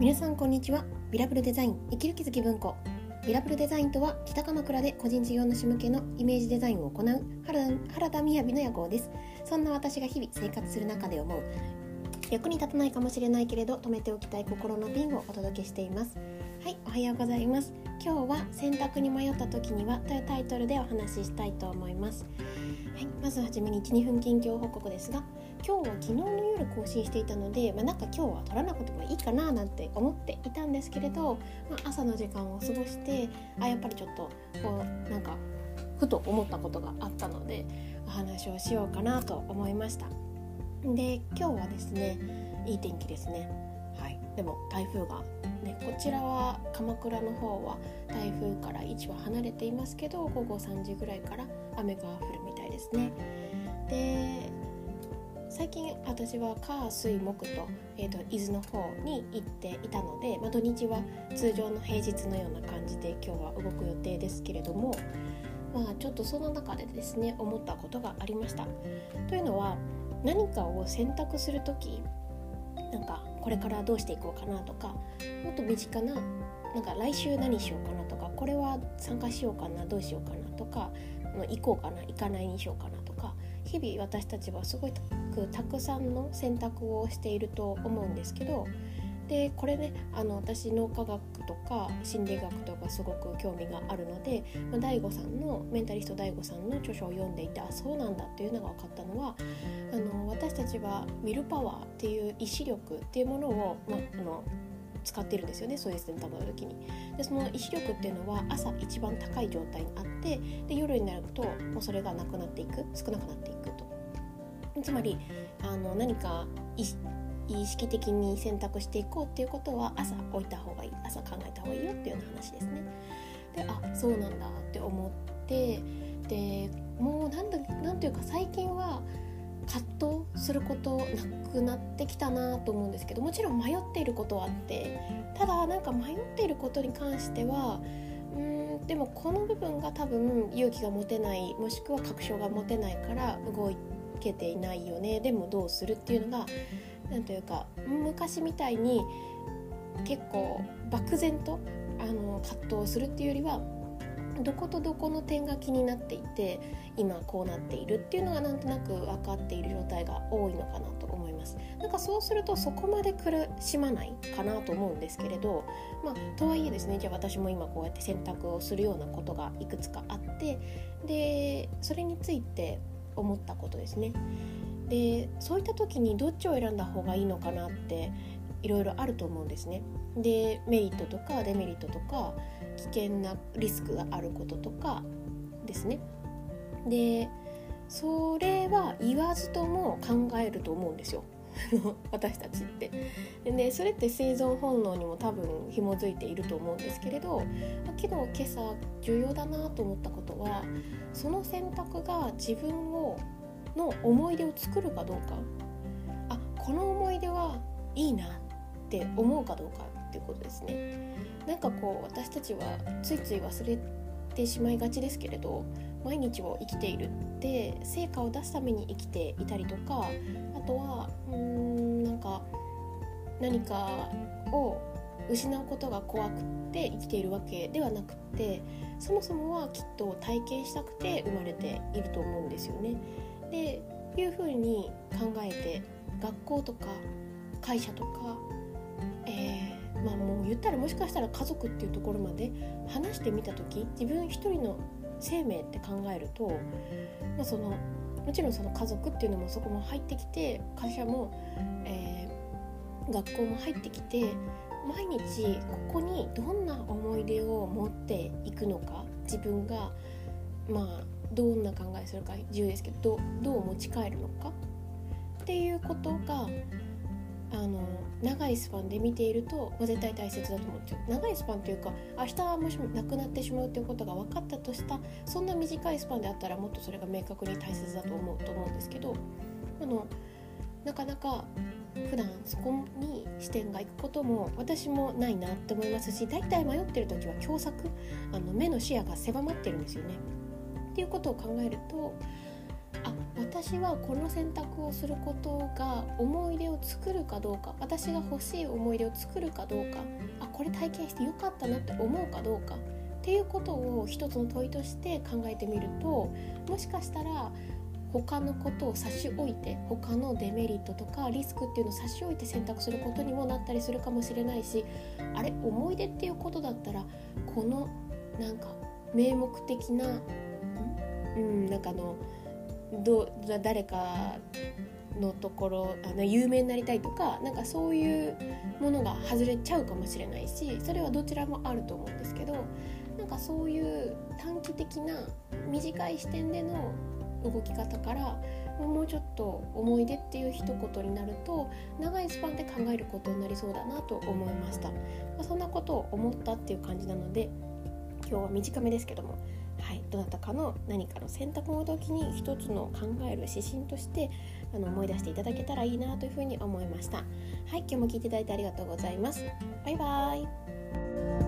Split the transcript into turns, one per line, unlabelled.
皆さんこんにちは。ビラブルデザイン生きる気づき文庫。ビラブルデザインとは北鎌倉で個人事業主向けのイメージデザインを行う原田みやびの夜行です。そんな私が日々生活する中で思う役に立たないかもしれないけれど止めておきたい心の瓶をお届けしています。はいおはようございます。今日は選択に迷った時にはというタイトルでお話ししたいと思います。はい、まずはじめに12分近況報告ですが今日は昨日の夜更新していたので、まあ、なんか今日は撮らなくてもいいかななんて思っていたんですけれど、まあ、朝の時間を過ごしてあやっぱりちょっとこうなんかふと思ったことがあったのでお話をしようかなと思いました。で今日はですねいい天気ですね。はい。でも台風がねこちらは鎌倉の方は台風から位置は離れていますけど午後3時ぐらいから雨が降るみたいですね。で最近私は火水木と,、えーと、伊豆の方に行っていたので、まあ、土日は通常の平日のような感じで今日は動く予定ですけれども、まあ、ちょっとその中でですね思ったことがありました。というのは何かを選択する時なんかこれからどうしていこうかなとかもっと身近ななんか来週何しようかなとかこれは参加しようかなどうしようかなとか行こうかな行かないにしようかなとか日々私たちはすごいくたくさんの選択をしていると思うんですけどでこれねあの私脳科学とか心理学とかすごく興味があるので、まあ、大悟さんのメンタリスト DAIGO さんの著書を読んでいてあそうなんだっていうのが分かったのはあの私たちはウィルパワーっていう意志力っていうものを、まあ、あの使ってるんですよねそういう選択の時に。でその意志力っていうのは朝一番高い状態にあってで夜になるともうそれがなくなっていく少なくなっていくと。つまりあの何か意識的に選択していこうっていうことは朝置いた方がいい朝考えた方がいいよっていうような話ですね。であそうなんだって思ってでもうなんだなんていうか最近は葛藤することなくなってきたなと思うんですけどもちろん迷っていることはあってただなんか迷っていることに関してはうんでもこの部分が多分勇気が持てないもしくは確証が持てないから動いてけていないよねでもどうするっていうのが何というか昔みたいに結構漠然とあの葛藤するっていうよりはどことどこの点が気になっていて今こうなっているっていうのがなんとなく分かっている状態が多いのかなと思います。なんかそうするとそこまで苦しまないかなと思うんですけれどまあとはいえですねじゃあ私も今こうやって選択をするようなことがいくつかあってでそれについて思ったことですね。でそういった時にどっちを選んだ方がいいのかなっていろいろあると思うんですね。でメリットとかデメリットとか危険なリスクがあることとかですね。でそれは言わずとも考えると思うんですよ。私たちって。でそれって生存本能にも多分紐づいていると思うんですけれどけど今朝重要だなと思ったことはその選択が自分をの思い出を作るかどうか。あこの思い出はいいなって思うかどうかっていうことですね。なんかこう私たちはついつい忘れてしまいがちですけれど毎日を生きているって成果を出すために生きていたりとかあとはうーんなんか何かを失うことが怖くって生きているわけではなくってそもそもはきっと体験したくて生まれていると思うんですよね。でいうふうに考えて学校とか会社とか、えー、まあもう言ったらもしかしたら家族っていうところまで話してみた時自分一人の生命って考えると、まあ、そのもちろんその家族っていうのもそこも入ってきて会社も、えー、学校も入ってきて毎日ここにどんな思い出を持っていくのか自分がまあどんな考えするか自由ですけどどう持ち帰るのかっていうことがあの長いスパンで見ていると、まあ、絶対大切だと思うんですよ長いスパンというか明日もし亡くなってしまうということが分かったとしたそんな短いスパンであったらもっとそれが明確に大切だと思うと思うんですけどあのなかなか普段そこに視点がいくことも私もないなって思いますし大体迷ってる時は狭窄あの目の視野が狭まってるんですよね。っていうことを考えると私はこの選択をすることが思い出を作るかどうか私が欲しい思い出を作るかどうかあこれ体験してよかったなって思うかどうかっていうことを一つの問いとして考えてみるともしかしたら他のことを差し置いて他のデメリットとかリスクっていうのを差し置いて選択することにもなったりするかもしれないしあれ思い出っていうことだったらこのなんか名目的なうんなんかのど誰かのところあの有名になりたいとかなんかそういうものが外れちゃうかもしれないしそれはどちらもあると思うんですけどなんかそういう短期的な短い視点での動き方からもうちょっと思い出っていう一言になると長いスパンで考えることになりそうだなと思いました、まあ、そんなことを思ったっていう感じなので今日は短めですけども、どなたかの何かの選択の時に一つの考える指針としてあの思い出していただけたらいいなというふうに思いました。はい、今日も聞いていただいてありがとうございます。バイバーイ